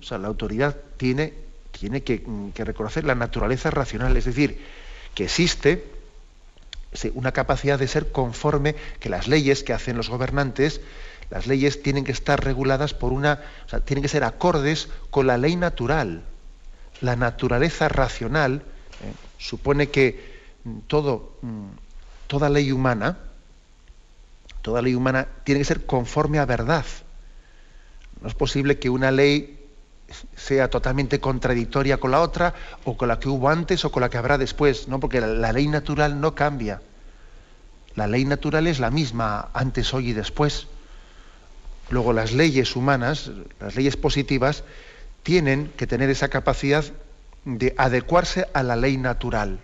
O sea, la autoridad tiene, tiene que, que reconocer la naturaleza racional, es decir, que existe una capacidad de ser conforme que las leyes que hacen los gobernantes las leyes tienen que estar reguladas por una, o sea, tienen que ser acordes con la ley natural. La naturaleza racional eh, supone que todo, mm, toda ley humana, toda ley humana tiene que ser conforme a verdad. No es posible que una ley sea totalmente contradictoria con la otra, o con la que hubo antes o con la que habrá después, ¿no? porque la, ley natural no cambia. La ley natural es la misma antes, hoy y después. Luego las leyes humanas, las leyes positivas, tienen que tener esa capacidad de adecuarse a la ley natural.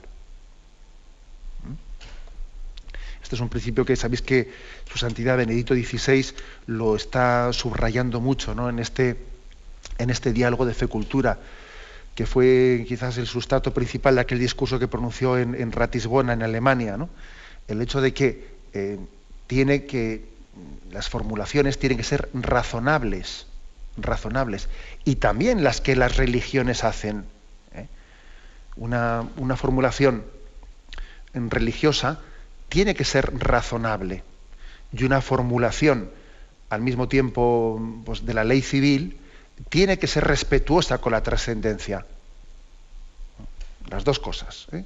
Este es un principio que sabéis que su santidad Benedito XVI lo está subrayando mucho ¿no? en, este, en este diálogo de fe cultura, que fue quizás el sustrato principal de aquel discurso que pronunció en, Ratisbona, en Alemania. ¿no? El hecho de que eh, tiene que las formulaciones tienen que ser razonables, razonables, y también las que las religiones hacen. ¿eh? Una, formulación religiosa tiene que ser razonable, y una formulación al mismo tiempo pues, de la ley civil tiene que ser respetuosa con la trascendencia. Las dos cosas. ¿eh?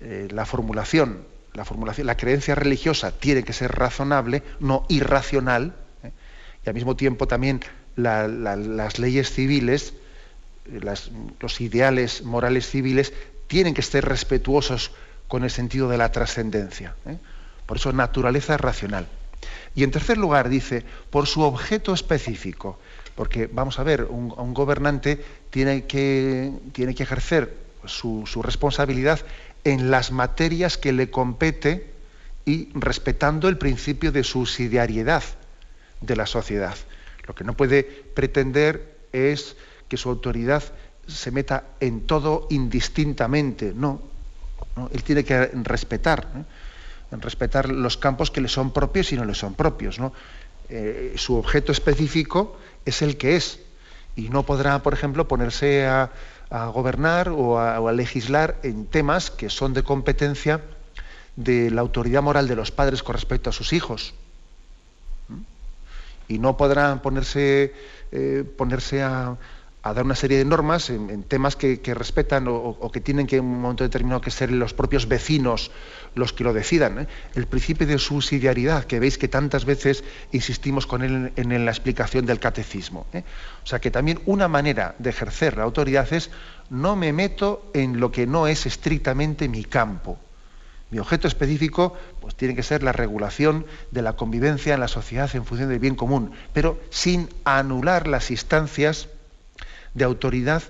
Eh, la formulación la formulación, la creencia religiosa tiene que ser razonable, no irracional, ¿eh? y al mismo tiempo también las leyes civiles, los ideales morales civiles, tienen que ser respetuosos con el sentido de la trascendencia. Por eso naturaleza racional. Y en tercer lugar dice, por su objeto específico, porque vamos a ver, un, un gobernante tiene que, tiene que ejercer su, responsabilidad en las materias que le compete y respetando el principio de subsidiariedad de la sociedad. Lo que no puede pretender es que su autoridad se meta en todo indistintamente, no. Él tiene que respetar, respetar los campos que le son propios y no le son propios. Eh, su objeto específico es el que es y no podrá, por ejemplo, ponerse a, gobernar o a, legislar en temas que son de competencia de la autoridad moral de los padres con respecto a sus hijos. Y no podrán ponerse, eh, ponerse a, a dar una serie de normas en, temas que, respetan o, que tienen que en un momento determinado que ser los propios vecinos los que lo decidan. ¿eh? El principio de subsidiariedad, que veis que tantas veces insistimos con él en, la explicación del catecismo. ¿eh? O sea que también una manera de ejercer la autoridad es no me meto en lo que no es estrictamente mi campo. Mi objeto específico pues, tiene que ser la regulación de la convivencia en la sociedad en función del bien común, pero sin anular las instancias de autoridad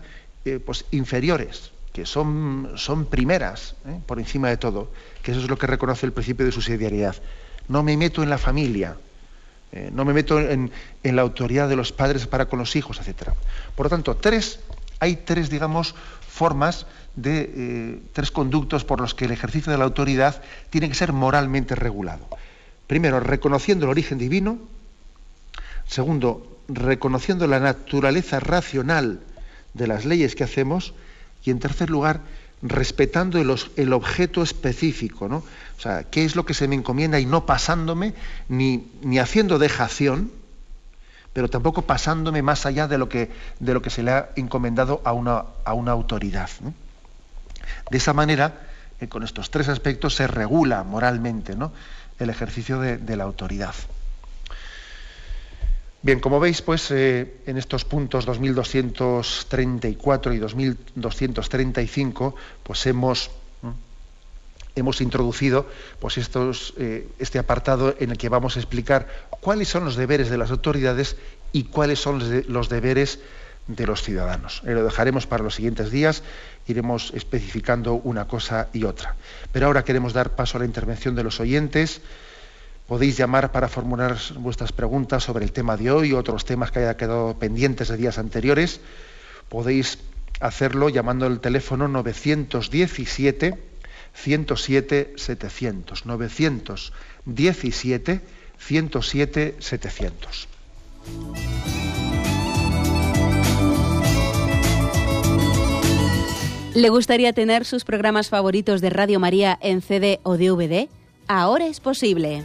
eh, pues, inferiores, que son, son primeras, ¿eh? por encima de todo, que eso es lo que reconoce el principio de subsidiariedad. No me meto en la familia, eh, no me meto en, la autoridad de los padres para con los hijos, etc. Por lo tanto, tres, hay tres, digamos, formas de tres conductos por los que el ejercicio de la autoridad tiene que ser moralmente regulado. Primero, reconociendo el origen divino. Segundo, reconociendo la naturaleza racional de las leyes que hacemos y en tercer lugar respetando el, objeto específico, ¿no? O sea, qué es lo que se me encomienda y no pasándome ni, ni haciendo dejación, pero tampoco pasándome más allá de lo que, de lo que se le ha encomendado a una, a una autoridad. De esa manera, eh, con estos tres aspectos se regula moralmente el ejercicio de la autoridad. Bien, como veis, pues eh, en estos puntos 2234 y 2235, pues hemos, hemos introducido pues eh, este apartado en el que vamos a explicar cuáles son los deberes de las autoridades y cuáles son los, deberes de los ciudadanos. Eh, lo dejaremos para los siguientes días, iremos especificando una cosa y otra. Pero ahora queremos dar paso a la intervención de los oyentes. Podéis llamar para formular vuestras preguntas sobre el tema de hoy otros temas que haya quedado pendientes de días anteriores. Podéis hacerlo llamando al teléfono 917 107 700. 917 107 700. ¿Le gustaría tener sus programas favoritos de Radio María en CD o DVD? Ahora es posible.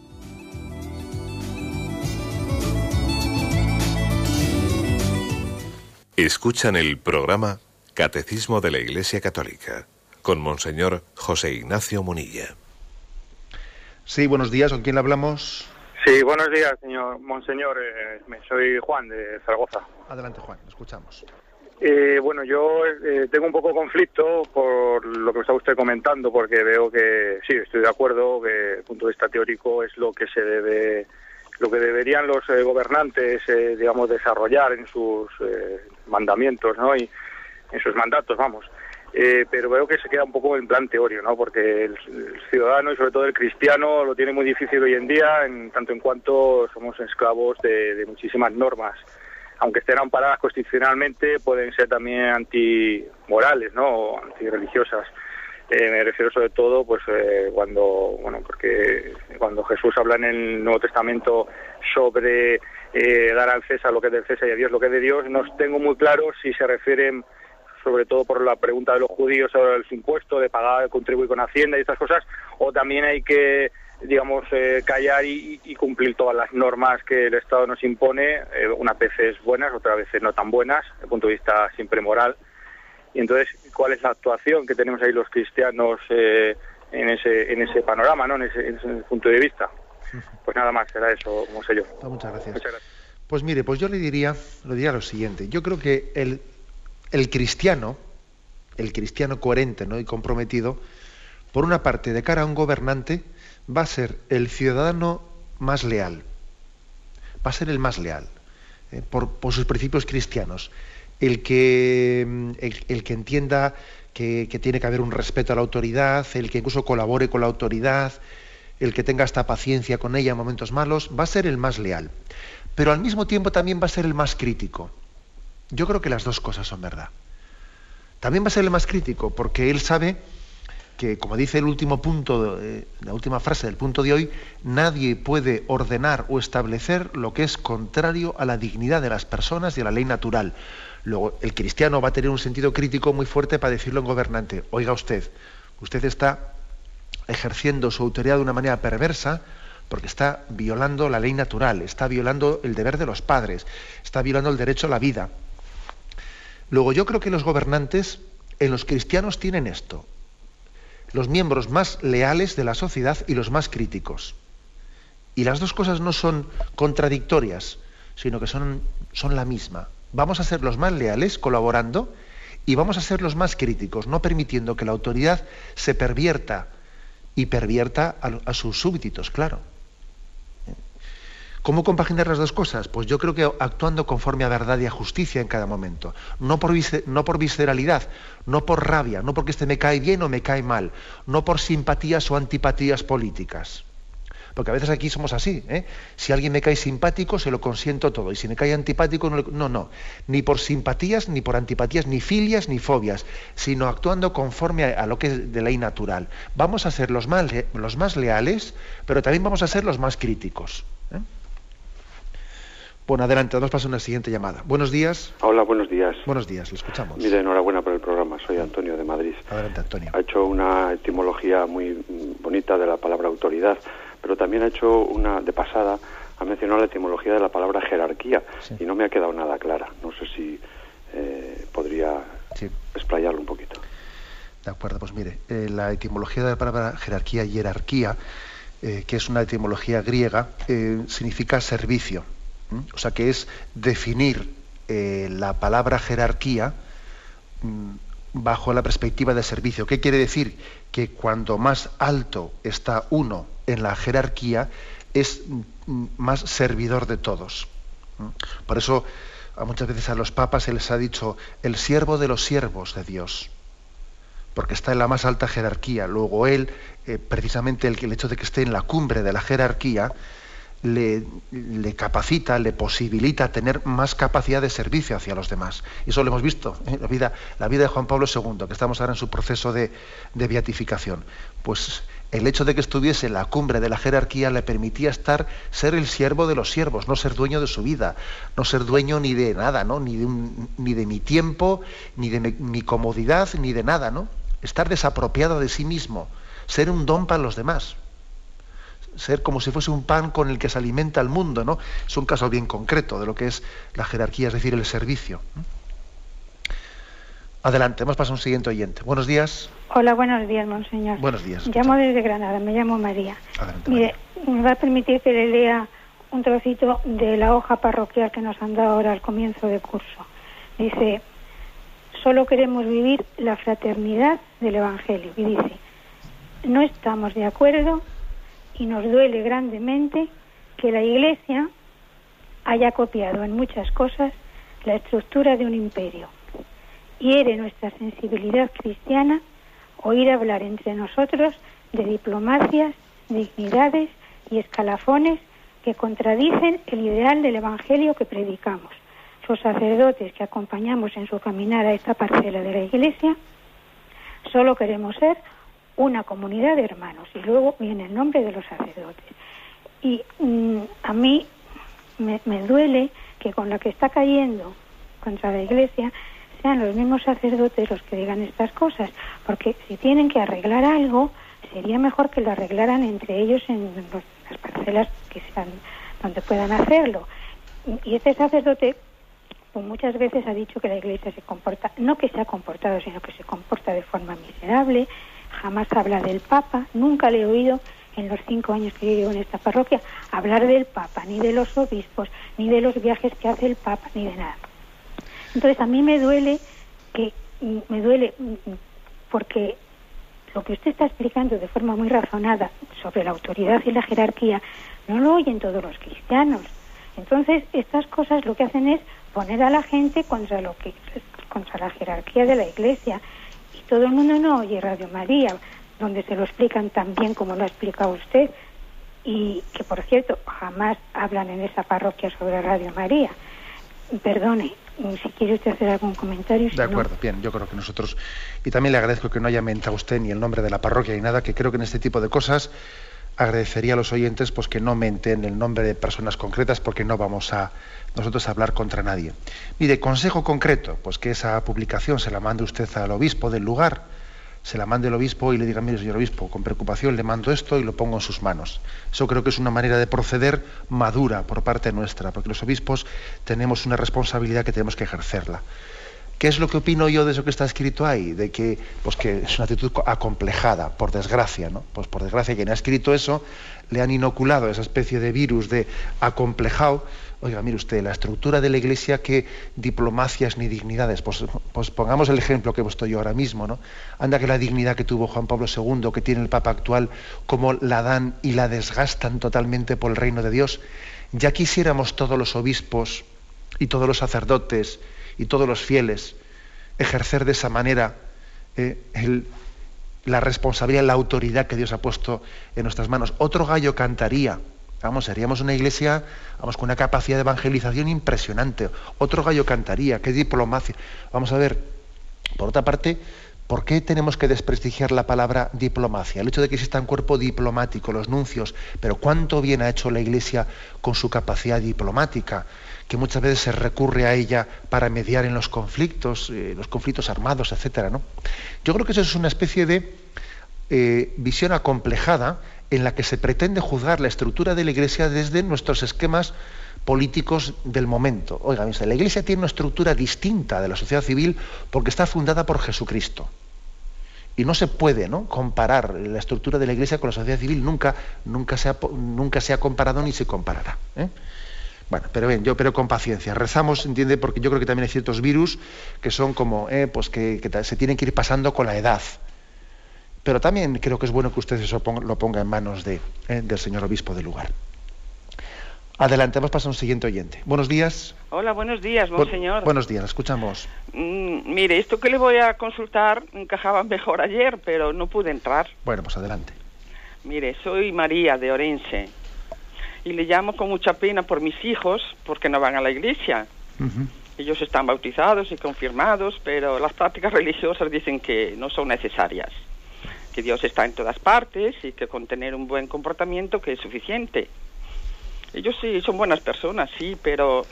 Escuchan el programa Catecismo de la Iglesia Católica, con Monseñor José Ignacio Munilla. Sí, buenos días, ¿con quién hablamos? Sí, buenos días, señor Monseñor. Eh, soy Juan de Zaragoza. Adelante, Juan, escuchamos. Eh, bueno, yo eh, tengo un poco conflicto por lo que está usted comentando, porque veo que sí, estoy de acuerdo que desde el punto de vista teórico es lo que se debe, lo que deberían los gobernantes, digamos, desarrollar en sus mandamientos, ¿no? Y, en sus mandatos, vamos. Eh, pero veo que se queda un poco en plan teórico, ¿no? Porque el, ciudadano y sobre todo el cristiano lo tiene muy difícil hoy en día, en tanto en cuanto somos esclavos de, muchísimas normas aunque estén amparadas constitucionalmente, pueden ser también antimorales, ¿no? O antirreligiosas. Eh, me refiero sobre todo, pues, eh, cuando, bueno, porque cuando Jesús habla en el Nuevo Testamento sobre eh, dar al César lo que es del César y a Dios lo que es de Dios, no tengo muy claro si se refieren sobre todo por la pregunta de los judíos sobre el impuesto, de pagar, contribuir con Hacienda y estas cosas, o también hay que digamos, eh, callar y, cumplir todas las normas que el Estado nos impone, eh, unas veces buenas, otras veces no tan buenas, desde el punto de vista siempre moral. Y entonces, ¿cuál es la actuación que tenemos ahí los cristianos eh, en, ese, en ese panorama, ¿no? en, ese, punto de vista? Pues nada más, era eso, como sé yo. Ah, muchas, gracias. Pues mire, pues yo le diría, le diría lo siguiente. Yo creo que el, el cristiano, el cristiano coherente ¿no? y comprometido, por una parte, de cara a un gobernante, va a ser el ciudadano más leal, va a ser el más leal, eh, por, sus principios cristianos, el que, mm, el, que entienda que, tiene que haber un respeto a la autoridad, el que incluso colabore con la autoridad, el que tenga esta paciencia con ella en momentos malos, va a ser el más leal. Pero al mismo tiempo también va a ser el más crítico. Yo creo que las dos cosas son verdad. También va a ser el más crítico, porque él sabe que, como dice el último punto, eh, la última frase del punto de hoy, nadie puede ordenar o establecer lo que es contrario a la dignidad de las personas y a la ley natural. Luego, el cristiano va a tener un sentido crítico muy fuerte para decirlo en gobernante. Oiga usted, usted está ejerciendo su autoridad de una manera perversa porque está violando la ley natural, está violando el deber de los padres, está violando el derecho a la vida. Luego, yo creo que los gobernantes en los cristianos tienen esto los miembros más leales de la sociedad y los más críticos. Y las dos cosas no son contradictorias, sino que son, son la misma. Vamos a ser los más leales colaborando y vamos a ser los más críticos, no permitiendo que la autoridad se pervierta y pervierta a sus súbditos, claro. ¿Cómo compaginar las dos cosas? Pues yo creo que actuando conforme a verdad y a justicia en cada momento. No por, visceralidad, no por rabia, no porque este me cae bien o me cae mal, no por simpatías o antipatías políticas. Porque a veces aquí somos así. ¿eh? Si alguien me cae simpático, se lo consiento todo. Y si me cae antipático, no, no, no. Ni por simpatías, ni por antipatías, ni filias, ni fobias, sino actuando conforme a, lo que es de ley natural. Vamos a ser los más, los más leales, pero también vamos a ser los más críticos. ¿eh? Bueno, adelante, vamos a pasar una siguiente llamada. Buenos días. Hola, buenos días. Buenos días, le escuchamos. Mire, enhorabuena por el programa, soy Antonio de Madrid. Adelante, Antonio. Ha hecho una etimología muy bonita de la palabra autoridad, pero también ha hecho una, de pasada, ha mencionado la etimología de la palabra jerarquía y no me ha quedado nada clara. No sé si eh, podría explayarlo un poquito. De acuerdo, pues mire, eh, la etimología de la palabra jerarquía y jerarquía, eh, que es una etimología griega, significa servicio o sea que es definir la palabra jerarquía mm, bajo la perspectiva de servicio. ¿Qué quiere decir? Que cuando más alto está uno en la jerarquía, es más servidor de todos. Por eso muchas veces a los papas se les ha dicho el siervo de los siervos de Dios, porque está en la más alta jerarquía. Luego él, eh, precisamente el hecho de que esté en la cumbre de la jerarquía, le, capacita, le posibilita tener más capacidad de servicio hacia los demás. Y eso lo hemos visto en la vida, la vida de Juan Pablo II, que estamos ahora en su proceso de, beatificación. Pues el hecho de que estuviese en la cumbre de la jerarquía le permitía estar, ser el siervo de los siervos, no ser dueño de su vida, no ser dueño ni de nada, ¿no? ni, de ni de mi tiempo, ni de mi, comodidad, ni de nada, ¿no? Estar desapropiado de sí mismo, ser un don para los demás ser como si fuese un pan con el que se alimenta el mundo, ¿no? Es un caso bien concreto de lo que es la jerarquía, es decir, el servicio. Adelante, hemos pasado a un siguiente oyente. Buenos días. Hola, buenos días, monseñor. Buenos días. Llamo desde Granada, me llamo María. Mire, me va a permitir que le lea un trocito de la hoja parroquial que nos han dado ahora al comienzo del curso. Dice, solo queremos vivir la fraternidad del Evangelio. Y dice, no estamos de acuerdo y nos duele grandemente que la Iglesia haya copiado en muchas cosas la estructura de un imperio. Hiere nuestra sensibilidad cristiana oír hablar entre nosotros de diplomacias, dignidades y escalafones que contradicen el ideal del Evangelio que predicamos. los sacerdotes que acompañamos en su caminar a esta parcela de la Iglesia, solo queremos ser una comunidad de hermanos. Y luego viene el nombre de los sacerdotes. Y mm, a mí me, me duele que con la que está cayendo contra la Iglesia sean los mismos sacerdotes los que digan estas cosas, porque si tienen que arreglar algo, sería mejor que lo arreglaran entre ellos en las parcelas que sean donde puedan hacerlo. Y este sacerdote pues muchas veces ha dicho que la Iglesia se comporta, no que se ha comportado, sino que se comporta de forma miserable, jamás habla del Papa, nunca le he oído en los cinco años que yo llevo en esta parroquia hablar del Papa, ni de los obispos, ni de los viajes que hace el Papa, ni de nada. Entonces a mí me duele que me duele porque lo que usted está explicando de forma muy razonada sobre la autoridad y la jerarquía no lo oyen todos los cristianos. Entonces estas cosas lo que hacen es poner a la gente contra lo que contra la jerarquía de la Iglesia todo el mundo no oye Radio María donde se lo explican tan bien como lo ha explicado usted y que por cierto jamás hablan en esa parroquia sobre Radio María. Perdone, si quiere usted hacer algún comentario. de acuerdo, bien, yo creo que nosotros, y también le agradezco que no haya mentado usted ni el nombre de la parroquia ni nada, que creo que en este tipo de cosas agradecería a los oyentes pues que no menten el nombre de personas concretas porque no vamos a nosotros a hablar contra nadie. Mire, consejo concreto, pues que esa publicación se la mande usted al obispo del lugar, se la mande el obispo y le diga, mire, señor obispo, con preocupación le mando esto y lo pongo en sus manos. Eso creo que es una manera de proceder madura por parte nuestra, porque los obispos tenemos una responsabilidad que tenemos que ejercerla. ¿Qué es lo que opino yo de eso que está escrito ahí? De que, pues que es una actitud acomplejada, por desgracia, ¿no? Pues por desgracia quien ha escrito eso le han inoculado esa especie de virus de acomplejado Oiga, mire usted, la estructura de la Iglesia, ¿qué diplomacias ni dignidades? Pues, pues, pongamos el ejemplo que estoy yo ahora mismo, ¿no? Anda que la dignidad que tuvo Juan Pablo II, que tiene el Papa actual, cómo la dan y la desgastan totalmente por el reino de Dios. Ya quisiéramos todos los obispos y todos los sacerdotes y todos los fieles ejercer de esa manera eh, la responsabilidad, la autoridad que Dios ha puesto en nuestras manos. Otro gallo cantaría Vamos, seríamos una iglesia vamos, con una capacidad de evangelización impresionante. Otro gallo cantaría, qué diplomacia. Vamos a ver, por otra parte, ¿por qué tenemos que desprestigiar la palabra diplomacia? El hecho de que exista un cuerpo diplomático, los nuncios, pero cuánto bien ha hecho la iglesia con su capacidad diplomática, que muchas veces se recurre a ella para mediar en los conflictos, eh, los conflictos armados, etcétera, ¿no? Yo creo que eso es una especie de eh, visión acomplejada en la que se pretende juzgar la estructura de la Iglesia desde nuestros esquemas políticos del momento. Oiga, la Iglesia tiene una estructura distinta de la sociedad civil porque está fundada por Jesucristo. Y no se puede ¿no? comparar la estructura de la Iglesia con la sociedad civil, nunca, nunca, se, ha, nunca se ha comparado ni se comparará. ¿eh? Bueno, pero bien, yo pero con paciencia. Rezamos, entiende, porque yo creo que también hay ciertos virus que son como, ¿eh? pues que, se tienen que ir pasando con la edad. Pero también creo que es bueno que usted eso lo ponga en manos de, eh, del señor obispo del lugar. Adelante, vamos a pasar a un siguiente oyente. Buenos días. Hola, buenos días, monseñor. buenos días, escuchamos. Mm, mire, esto que le voy a consultar encajaba mejor ayer, pero no pude entrar. Bueno, pues adelante. Mire, soy María de Orense y le llamo con mucha pena por mis hijos porque no van a la iglesia. Ellos están bautizados y confirmados, pero las prácticas religiosas dicen que no son necesarias que Dios está en todas partes y que con tener un buen comportamiento que es suficiente. Ellos sí son buenas personas, sí, pero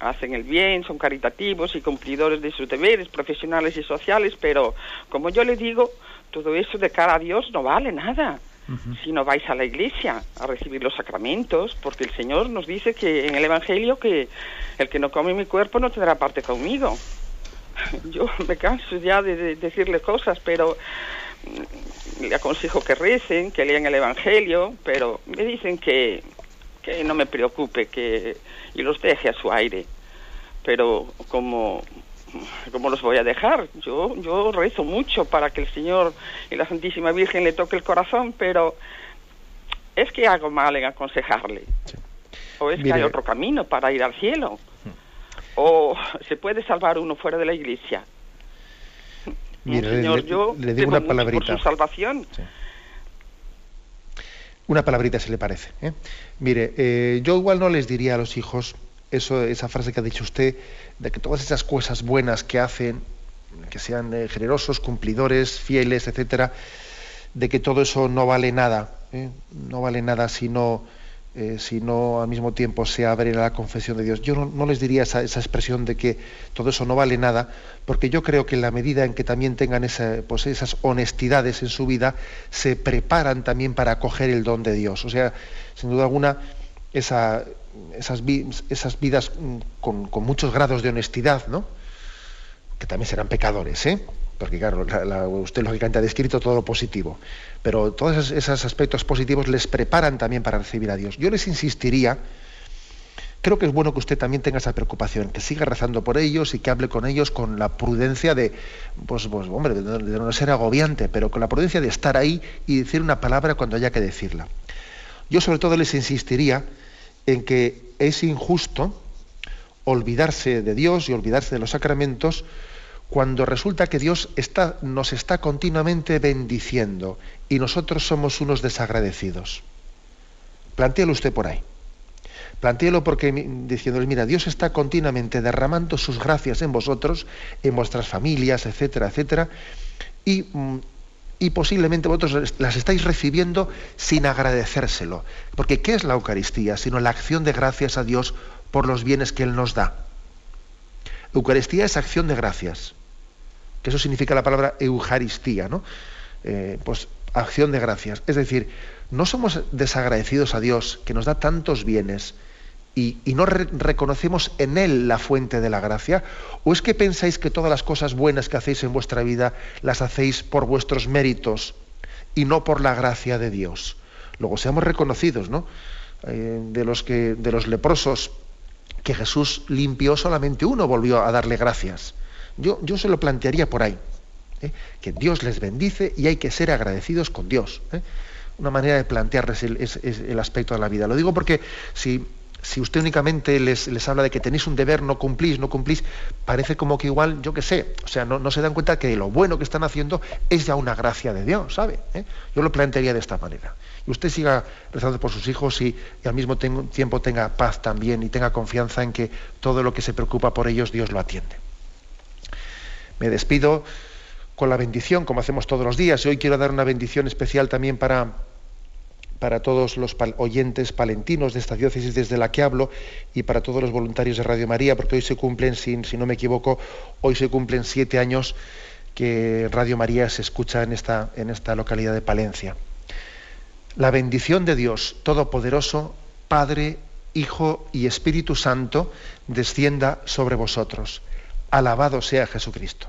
hacen el bien, son caritativos y cumplidores de sus deberes profesionales y sociales, pero como yo le digo, todo eso de cara a Dios no vale nada. Si no vais a la iglesia a recibir los sacramentos, porque el Señor nos dice que en el Evangelio que el que no come mi cuerpo no tendrá parte conmigo. Yo me canso ya de decirle cosas, pero le aconsejo que recen, que lean el Evangelio, pero me dicen que, que no me preocupe que y los deje a su aire. Pero como ¿cómo los voy a dejar? Yo, yo rezo mucho para que el Señor y la Santísima Virgen le toque el corazón, pero es que hago mal en aconsejarle. O es que hay otro camino para ir al cielo. Hmm. O se puede salvar uno fuera de la iglesia. Mire, Señor, yo le, digo una palabrita. Por su salvación. Una palabrita, si le parece. ¿eh? Mire, eh, yo igual no les diría a los hijos esa frase que ha dicho usted, de que todas esas cosas buenas que hacen, que sean eh, generosos, cumplidores, fieles, etcétera, de que todo eso no vale nada, ¿eh? no vale nada si no, eh, si no al mismo tiempo se abre la confesión de Dios. Yo no, les diría esa, expresión de que todo eso no vale nada, porque yo creo que en la medida en que también tengan pues esas honestidades en su vida, se preparan también para acoger el don de Dios. O sea, sin duda alguna, esa, esas, esas vidas mm, con, con, muchos grados de honestidad, ¿no? que también serán pecadores, ¿eh? porque claro, usted lógicamente ha descrito todo lo positivo, pero todos esos, aspectos positivos les preparan también para recibir a Dios. Yo les insistiría, creo que es bueno que usted también tenga esa preocupación, que siga rezando por ellos y que hable con ellos con la prudencia de, pues, pues hombre, de, no ser agobiante, pero con la prudencia de estar ahí y decir una palabra cuando haya que decirla. Yo sobre todo les insistiría en que es injusto olvidarse de Dios y olvidarse de los sacramentos cuando resulta que Dios está, nos está continuamente bendiciendo y nosotros somos unos desagradecidos. Plantéelo usted por ahí. Plantéelo porque diciéndole, mira, Dios está continuamente derramando sus gracias en vosotros, en vuestras familias, etcétera, etcétera, y, mm, y posiblemente vosotros las estáis recibiendo sin agradecérselo. Porque ¿qué es la Eucaristía? Sino la acción de gracias a Dios por los bienes que Él nos da. Eucaristía es acción de gracias que eso significa la palabra Eucaristía, ¿no? Eh, pues acción de gracias. Es decir, no somos desagradecidos a Dios, que nos da tantos bienes, y, no reconocemos en Él la fuente de la gracia? ¿O es que pensáis que todas las cosas buenas que hacéis en vuestra vida las hacéis por vuestros méritos y no por la gracia de Dios? Luego seamos reconocidos, ¿no? Eh, de, los que, de los leprosos que Jesús limpió, solamente uno volvió a darle gracias. Yo, se lo plantearía por ahí, ¿eh? que Dios les bendice y hay que ser agradecidos con Dios. ¿eh? Una manera de plantearles el, aspecto de la vida. Lo digo porque si, si usted únicamente les, habla de que tenéis un deber, no cumplís, no cumplís, parece como que igual, yo qué sé, o sea, no, se dan cuenta que lo bueno que están haciendo es ya una gracia de Dios, ¿sabe? ¿Eh? Yo lo plantearía de esta manera. Y usted siga rezando por sus hijos y al mismo tiempo tenga paz también y tenga confianza en que todo lo que se preocupa por ellos, Dios lo atiende. Me despido con la bendición, como hacemos todos los días. Y hoy quiero dar una bendición especial también para, para todos los oyentes palentinos de esta diócesis desde la que hablo y para todos los voluntarios de Radio María, porque hoy se cumplen, si, no me equivoco, hoy se cumplen siete años que Radio María se escucha en esta, en esta localidad de Palencia. La bendición de Dios Todopoderoso, Padre, Hijo y Espíritu Santo, descienda sobre vosotros. Alabado sea Jesucristo.